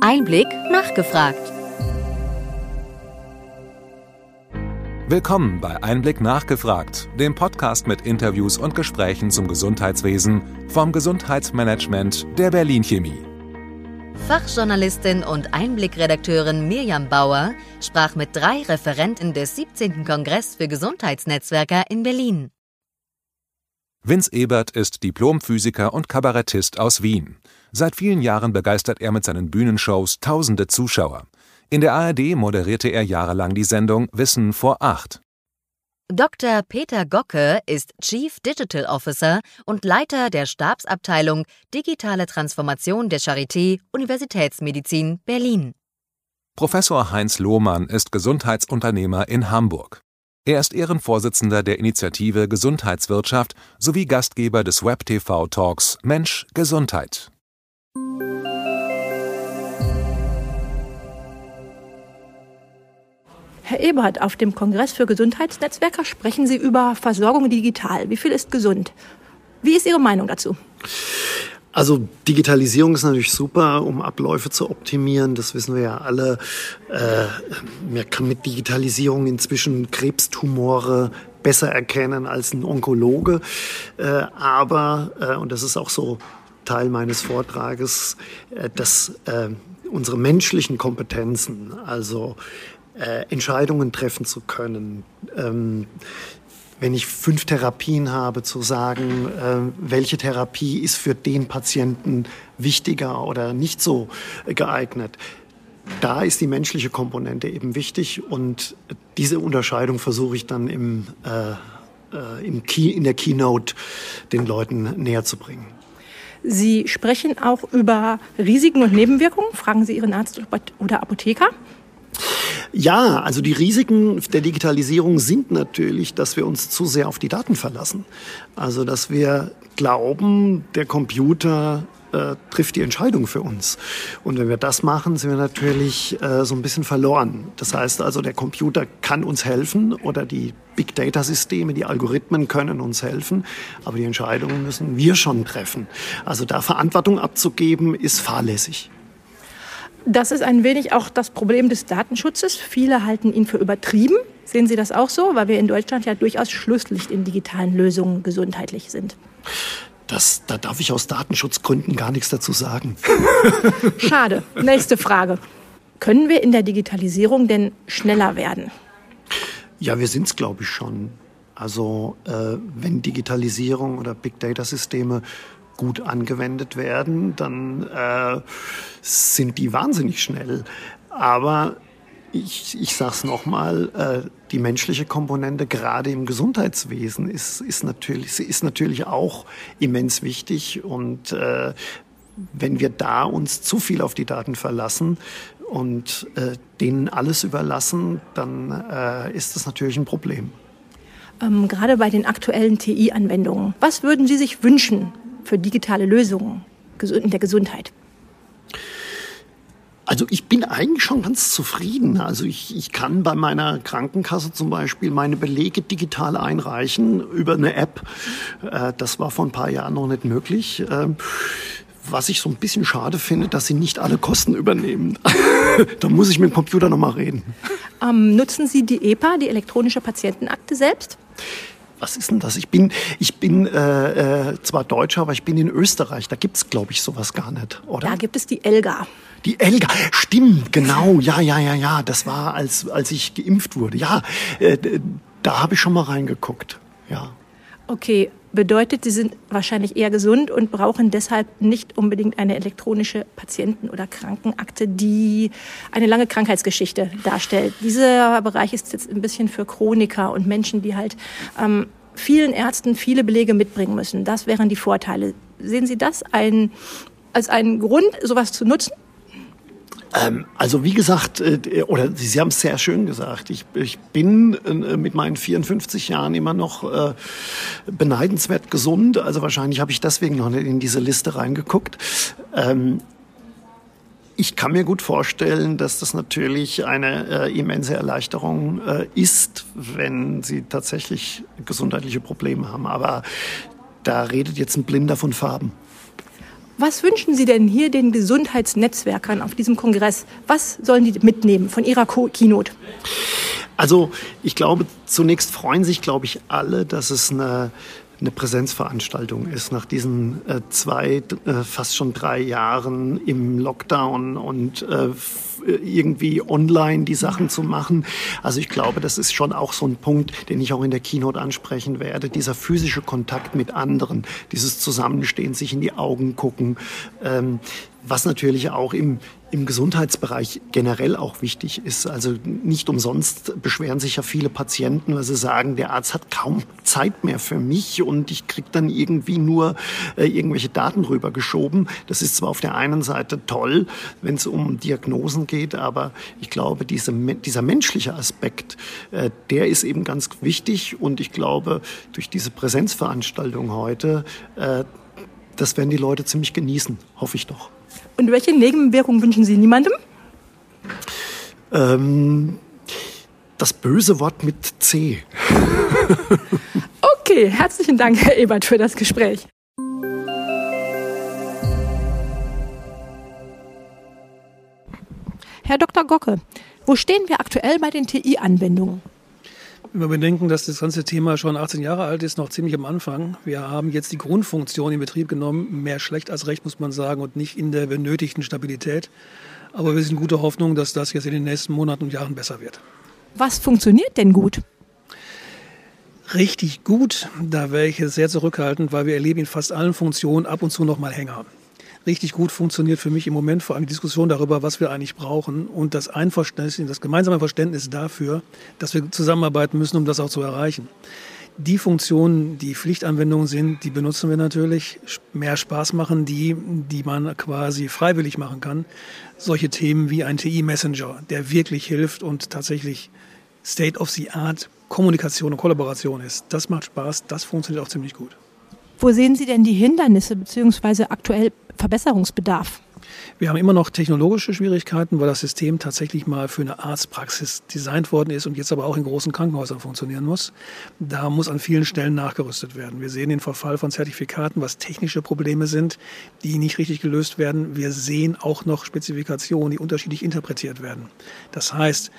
Einblick nachgefragt. Willkommen bei Einblick nachgefragt, dem Podcast mit Interviews und Gesprächen zum Gesundheitswesen vom Gesundheitsmanagement der Berlin Chemie. Fachjournalistin und Einblickredakteurin Mirjam Bauer sprach mit drei Referenten des 17. Kongress für Gesundheitsnetzwerker in Berlin. Vince Ebert ist Diplomphysiker und Kabarettist aus Wien. Seit vielen Jahren begeistert er mit seinen Bühnenshows tausende Zuschauer. In der ARD moderierte er jahrelang die Sendung Wissen vor acht. Dr. Peter Gocke ist Chief Digital Officer und Leiter der Stabsabteilung Digitale Transformation der Charité Universitätsmedizin Berlin. Professor Heinz Lohmann ist Gesundheitsunternehmer in Hamburg. Er ist Ehrenvorsitzender der Initiative Gesundheitswirtschaft sowie Gastgeber des Web-TV-Talks Mensch Gesundheit. Herr Ebert, auf dem Kongress für Gesundheitsnetzwerker sprechen Sie über Versorgung digital. Wie viel ist gesund? Wie ist Ihre Meinung dazu? Also Digitalisierung ist natürlich super, um Abläufe zu optimieren. Das wissen wir ja alle. Äh, man kann mit Digitalisierung inzwischen Krebstumore besser erkennen als ein Onkologe. Äh, aber, äh, und das ist auch so Teil meines Vortrages, äh, dass äh, unsere menschlichen Kompetenzen, also äh, Entscheidungen treffen zu können, ähm, wenn ich fünf Therapien habe, zu sagen, äh, welche Therapie ist für den Patienten wichtiger oder nicht so geeignet. Da ist die menschliche Komponente eben wichtig und diese Unterscheidung versuche ich dann im, äh, äh im Key, in der Keynote den Leuten näher zu bringen. Sie sprechen auch über Risiken und Nebenwirkungen. Fragen Sie Ihren Arzt oder Apotheker. Ja, also die Risiken der Digitalisierung sind natürlich, dass wir uns zu sehr auf die Daten verlassen. Also dass wir glauben, der Computer äh, trifft die Entscheidung für uns. Und wenn wir das machen, sind wir natürlich äh, so ein bisschen verloren. Das heißt also, der Computer kann uns helfen oder die Big Data Systeme, die Algorithmen können uns helfen, aber die Entscheidungen müssen wir schon treffen. Also da Verantwortung abzugeben, ist fahrlässig. Das ist ein wenig auch das Problem des Datenschutzes. Viele halten ihn für übertrieben. Sehen Sie das auch so? Weil wir in Deutschland ja durchaus Schlusslicht in digitalen Lösungen gesundheitlich sind. Das, da darf ich aus Datenschutzgründen gar nichts dazu sagen. Schade. Nächste Frage. Können wir in der Digitalisierung denn schneller werden? Ja, wir sind es, glaube ich, schon. Also äh, wenn Digitalisierung oder Big Data-Systeme gut angewendet werden, dann äh, sind die wahnsinnig schnell. Aber ich, ich sage es nochmal, äh, die menschliche Komponente gerade im Gesundheitswesen ist, ist, natürlich, ist natürlich auch immens wichtig. Und äh, wenn wir da uns zu viel auf die Daten verlassen und äh, denen alles überlassen, dann äh, ist das natürlich ein Problem. Ähm, gerade bei den aktuellen TI-Anwendungen, was würden Sie sich wünschen für digitale Lösungen in der Gesundheit? Also ich bin eigentlich schon ganz zufrieden. Also ich, ich kann bei meiner Krankenkasse zum Beispiel meine Belege digital einreichen über eine App. Äh, das war vor ein paar Jahren noch nicht möglich. Ähm, was ich so ein bisschen schade finde, dass sie nicht alle Kosten übernehmen. da muss ich mit dem Computer nochmal reden. Ähm, nutzen Sie die EPA, die elektronische Patientenakte selbst? Was ist denn das? Ich bin, ich bin äh, äh, zwar Deutscher, aber ich bin in Österreich. Da gibt es, glaube ich, sowas gar nicht, oder? Da gibt es die Elga. Die Elga, stimmt, genau, ja, ja, ja, ja. Das war, als, als ich geimpft wurde. Ja, äh, da habe ich schon mal reingeguckt, ja. Okay, bedeutet, Sie sind wahrscheinlich eher gesund und brauchen deshalb nicht unbedingt eine elektronische Patienten- oder Krankenakte, die eine lange Krankheitsgeschichte darstellt. Dieser Bereich ist jetzt ein bisschen für Chroniker und Menschen, die halt ähm, vielen Ärzten viele Belege mitbringen müssen. Das wären die Vorteile. Sehen Sie das ein, als einen Grund, sowas zu nutzen? Ähm, also wie gesagt, äh, oder Sie, Sie haben es sehr schön gesagt, ich, ich bin äh, mit meinen 54 Jahren immer noch äh, beneidenswert gesund. Also wahrscheinlich habe ich deswegen noch nicht in diese Liste reingeguckt. Ähm, ich kann mir gut vorstellen, dass das natürlich eine äh, immense Erleichterung äh, ist, wenn Sie tatsächlich gesundheitliche Probleme haben. Aber da redet jetzt ein Blinder von Farben. Was wünschen Sie denn hier den Gesundheitsnetzwerkern auf diesem Kongress? Was sollen die mitnehmen von Ihrer Keynote? Also ich glaube, zunächst freuen sich, glaube ich, alle, dass es eine eine Präsenzveranstaltung ist nach diesen äh, zwei, äh, fast schon drei Jahren im Lockdown und äh, irgendwie online die Sachen zu machen. Also ich glaube, das ist schon auch so ein Punkt, den ich auch in der Keynote ansprechen werde. Dieser physische Kontakt mit anderen, dieses Zusammenstehen, sich in die Augen gucken, ähm, was natürlich auch im, im Gesundheitsbereich generell auch wichtig ist. Also nicht umsonst beschweren sich ja viele Patienten, weil sie sagen, der Arzt hat kaum Zeit mehr für mich und ich kriege dann irgendwie nur äh, irgendwelche Daten rübergeschoben. Das ist zwar auf der einen Seite toll, wenn es um Diagnosen geht, aber ich glaube, diese, dieser menschliche Aspekt, äh, der ist eben ganz wichtig und ich glaube, durch diese Präsenzveranstaltung heute, äh, das werden die Leute ziemlich genießen, hoffe ich doch. Und welche Nebenwirkungen wünschen Sie niemandem? Ähm, das böse Wort mit C. okay, herzlichen Dank, Herr Ebert, für das Gespräch. Herr Dr. Gocke, wo stehen wir aktuell bei den TI-Anwendungen? Wenn wir bedenken, dass das ganze Thema schon 18 Jahre alt ist, noch ziemlich am Anfang. Wir haben jetzt die Grundfunktion in Betrieb genommen, mehr schlecht als recht, muss man sagen, und nicht in der benötigten Stabilität. Aber wir sind guter Hoffnung, dass das jetzt in den nächsten Monaten und Jahren besser wird. Was funktioniert denn gut? Richtig gut, da wäre ich jetzt sehr zurückhaltend, weil wir erleben in fast allen Funktionen ab und zu noch mal Hänger richtig gut funktioniert für mich im Moment vor allem die Diskussion darüber, was wir eigentlich brauchen und das Einverständnis, das gemeinsame Verständnis dafür, dass wir zusammenarbeiten müssen, um das auch zu erreichen. Die Funktionen, die Pflichtanwendungen sind, die benutzen wir natürlich. Mehr Spaß machen die, die man quasi freiwillig machen kann. Solche Themen wie ein TI-Messenger, der wirklich hilft und tatsächlich State of the Art Kommunikation und Kollaboration ist. Das macht Spaß, das funktioniert auch ziemlich gut. Wo sehen Sie denn die Hindernisse bzw. aktuell Verbesserungsbedarf? Wir haben immer noch technologische Schwierigkeiten, weil das System tatsächlich mal für eine Arztpraxis designt worden ist und jetzt aber auch in großen Krankenhäusern funktionieren muss. Da muss an vielen Stellen nachgerüstet werden. Wir sehen den Verfall von Zertifikaten, was technische Probleme sind, die nicht richtig gelöst werden. Wir sehen auch noch Spezifikationen, die unterschiedlich interpretiert werden. Das heißt,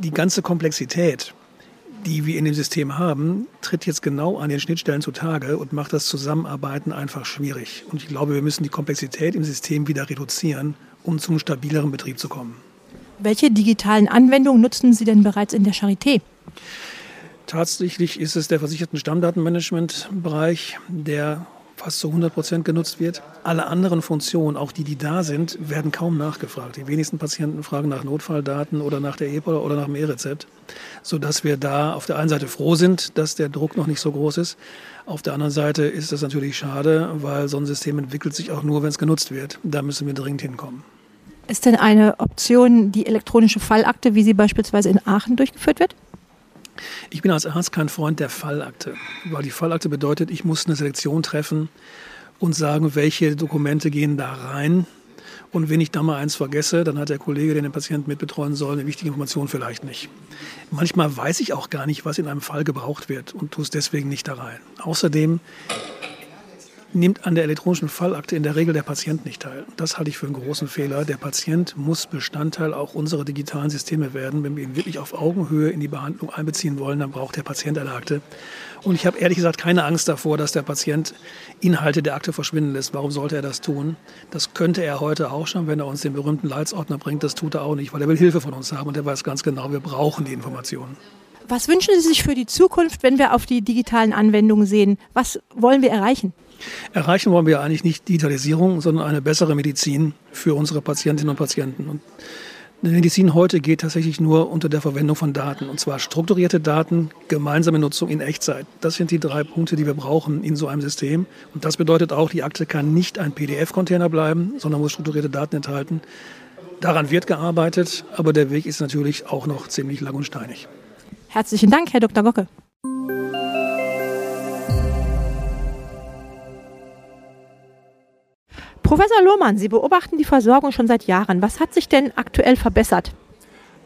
die ganze Komplexität die wir in dem System haben, tritt jetzt genau an den Schnittstellen zutage und macht das Zusammenarbeiten einfach schwierig. Und ich glaube, wir müssen die Komplexität im System wieder reduzieren, um zum stabileren Betrieb zu kommen. Welche digitalen Anwendungen nutzen Sie denn bereits in der Charité? Tatsächlich ist es der versicherten Stammdatenmanagement-Bereich, der fast zu 100 Prozent genutzt wird. Alle anderen Funktionen, auch die, die da sind, werden kaum nachgefragt. Die wenigsten Patienten fragen nach Notfalldaten oder nach der EPA oder nach dem E-Rezept, sodass wir da auf der einen Seite froh sind, dass der Druck noch nicht so groß ist. Auf der anderen Seite ist das natürlich schade, weil so ein System entwickelt sich auch nur, wenn es genutzt wird. Da müssen wir dringend hinkommen. Ist denn eine Option die elektronische Fallakte, wie sie beispielsweise in Aachen durchgeführt wird? Ich bin als Arzt kein Freund der Fallakte, weil die Fallakte bedeutet, ich muss eine Selektion treffen und sagen, welche Dokumente gehen da rein. Und wenn ich da mal eins vergesse, dann hat der Kollege, der den Patienten mitbetreuen soll, eine wichtige Information vielleicht nicht. Manchmal weiß ich auch gar nicht, was in einem Fall gebraucht wird und tue es deswegen nicht da rein. Außerdem nimmt an der elektronischen Fallakte in der Regel der Patient nicht teil. Das halte ich für einen großen Fehler. Der Patient muss Bestandteil auch unserer digitalen Systeme werden. Wenn wir ihn wirklich auf Augenhöhe in die Behandlung einbeziehen wollen, dann braucht der Patient eine Akte. Und ich habe ehrlich gesagt keine Angst davor, dass der Patient Inhalte der Akte verschwinden lässt. Warum sollte er das tun? Das könnte er heute auch schon, wenn er uns den berühmten Leitsordner bringt. Das tut er auch nicht, weil er will Hilfe von uns haben und er weiß ganz genau, wir brauchen die Informationen. Was wünschen Sie sich für die Zukunft, wenn wir auf die digitalen Anwendungen sehen? Was wollen wir erreichen? Erreichen wollen wir eigentlich nicht Digitalisierung, sondern eine bessere Medizin für unsere Patientinnen und Patienten. Und Medizin heute geht tatsächlich nur unter der Verwendung von Daten. Und zwar strukturierte Daten, gemeinsame Nutzung in Echtzeit. Das sind die drei Punkte, die wir brauchen in so einem System. Und das bedeutet auch, die Akte kann nicht ein PDF-Container bleiben, sondern muss strukturierte Daten enthalten. Daran wird gearbeitet, aber der Weg ist natürlich auch noch ziemlich lang und steinig. Herzlichen Dank, Herr Dr. Gocke. Professor Lohmann, Sie beobachten die Versorgung schon seit Jahren. Was hat sich denn aktuell verbessert?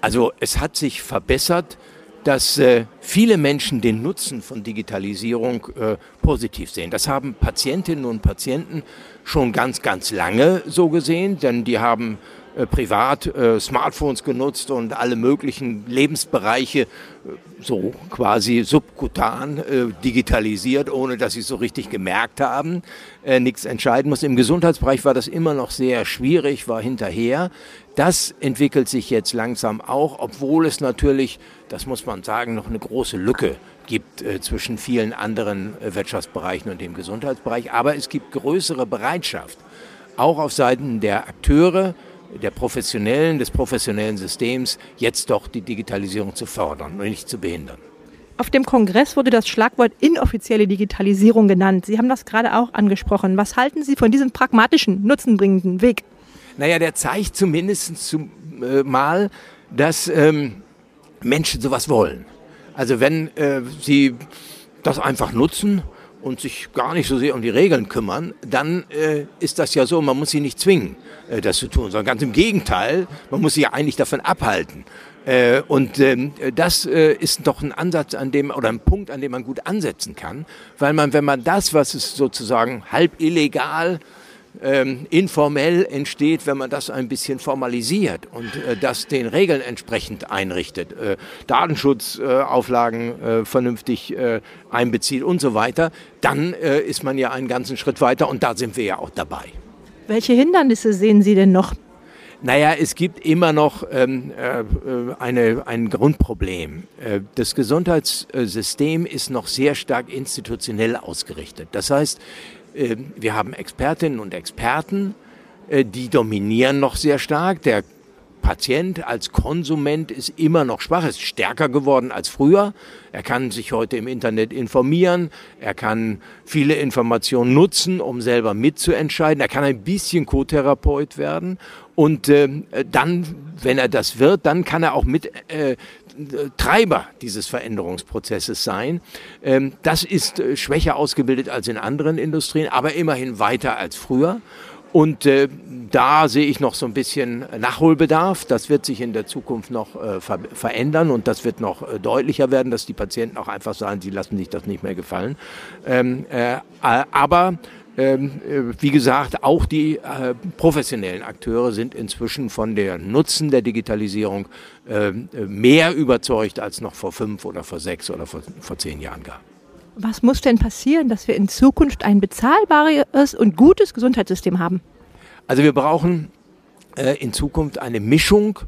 Also es hat sich verbessert dass äh, viele Menschen den Nutzen von Digitalisierung äh, positiv sehen. Das haben Patientinnen und Patienten schon ganz, ganz lange so gesehen, denn die haben äh, privat äh, Smartphones genutzt und alle möglichen Lebensbereiche äh, so quasi subkutan digitalisiert, ohne dass sie es so richtig gemerkt haben, nichts entscheiden muss. Im Gesundheitsbereich war das immer noch sehr schwierig, war hinterher. Das entwickelt sich jetzt langsam auch, obwohl es natürlich, das muss man sagen, noch eine große Lücke gibt zwischen vielen anderen Wirtschaftsbereichen und dem Gesundheitsbereich. Aber es gibt größere Bereitschaft, auch auf Seiten der Akteure, der professionellen, des professionellen Systems, jetzt doch die Digitalisierung zu fördern und nicht zu behindern. Auf dem Kongress wurde das Schlagwort inoffizielle Digitalisierung genannt. Sie haben das gerade auch angesprochen. Was halten Sie von diesem pragmatischen, nutzenbringenden Weg? Naja, der zeigt zumindest zum, äh, mal, dass ähm, Menschen sowas wollen. Also wenn äh, sie das einfach nutzen und sich gar nicht so sehr um die Regeln kümmern, dann äh, ist das ja so, man muss sie nicht zwingen, äh, das zu tun, sondern ganz im Gegenteil, man muss sie ja eigentlich davon abhalten. Äh, und ähm, das äh, ist doch ein Ansatz, an dem oder ein Punkt, an dem man gut ansetzen kann, weil man, wenn man das, was es sozusagen halb illegal ähm, informell entsteht, wenn man das ein bisschen formalisiert und äh, das den Regeln entsprechend einrichtet, äh, Datenschutzauflagen äh, vernünftig äh, einbezieht und so weiter, dann äh, ist man ja einen ganzen Schritt weiter und da sind wir ja auch dabei. Welche Hindernisse sehen Sie denn noch? Naja, es gibt immer noch ähm, äh, eine, ein Grundproblem. Das Gesundheitssystem ist noch sehr stark institutionell ausgerichtet. Das heißt, wir haben Expertinnen und Experten, äh, die dominieren noch sehr stark. Der Patient als Konsument ist immer noch schwach, ist stärker geworden als früher. Er kann sich heute im Internet informieren, er kann viele Informationen nutzen, um selber mitzuentscheiden. Er kann ein bisschen Co-Therapeut werden und äh, dann, wenn er das wird, dann kann er auch mit äh, Treiber dieses Veränderungsprozesses sein. Ähm, das ist äh, schwächer ausgebildet als in anderen Industrien, aber immerhin weiter als früher. Und äh, da sehe ich noch so ein bisschen Nachholbedarf. Das wird sich in der Zukunft noch äh, ver verändern und das wird noch äh, deutlicher werden, dass die Patienten auch einfach sagen, sie lassen sich das nicht mehr gefallen. Ähm, äh, aber wie gesagt, auch die äh, professionellen Akteure sind inzwischen von der Nutzen der Digitalisierung äh, mehr überzeugt als noch vor fünf oder vor sechs oder vor, vor zehn Jahren gab. Was muss denn passieren, dass wir in Zukunft ein bezahlbares und gutes Gesundheitssystem haben? Also wir brauchen äh, in Zukunft eine Mischung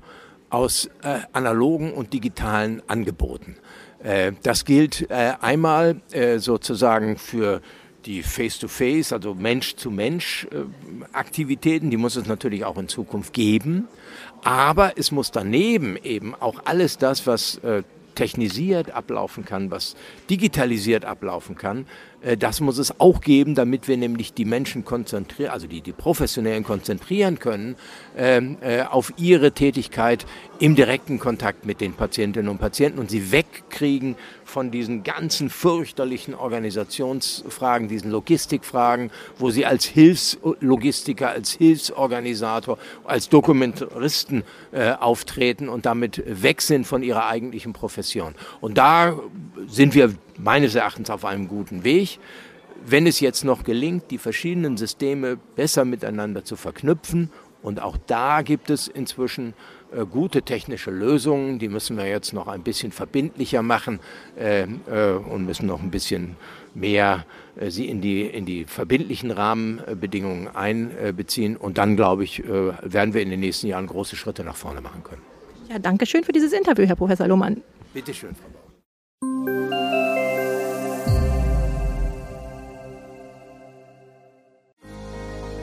aus äh, analogen und digitalen Angeboten. Äh, das gilt einmal sozusagen für die Face-to-Face, -face, also Mensch-zu-Mensch-Aktivitäten, die muss es natürlich auch in Zukunft geben. Aber es muss daneben eben auch alles das, was äh, technisiert ablaufen kann, was digitalisiert ablaufen kann, das muss es auch geben, damit wir nämlich die Menschen konzentrieren, also die, die Professionellen konzentrieren können ähm, äh, auf ihre Tätigkeit im direkten Kontakt mit den Patientinnen und Patienten und sie wegkriegen von diesen ganzen fürchterlichen Organisationsfragen, diesen Logistikfragen, wo sie als Hilfslogistiker, als Hilfsorganisator, als Dokumentaristen äh, auftreten und damit weg sind von ihrer eigentlichen Profession. Und da sind wir meines Erachtens auf einem guten Weg. Wenn es jetzt noch gelingt, die verschiedenen Systeme besser miteinander zu verknüpfen, und auch da gibt es inzwischen äh, gute technische Lösungen, die müssen wir jetzt noch ein bisschen verbindlicher machen äh, äh, und müssen noch ein bisschen mehr äh, sie in die, in die verbindlichen Rahmenbedingungen einbeziehen. Und dann, glaube ich, äh, werden wir in den nächsten Jahren große Schritte nach vorne machen können. Ja, danke schön für dieses Interview, Herr Professor Lohmann. Bitte schön, Frau Bauer.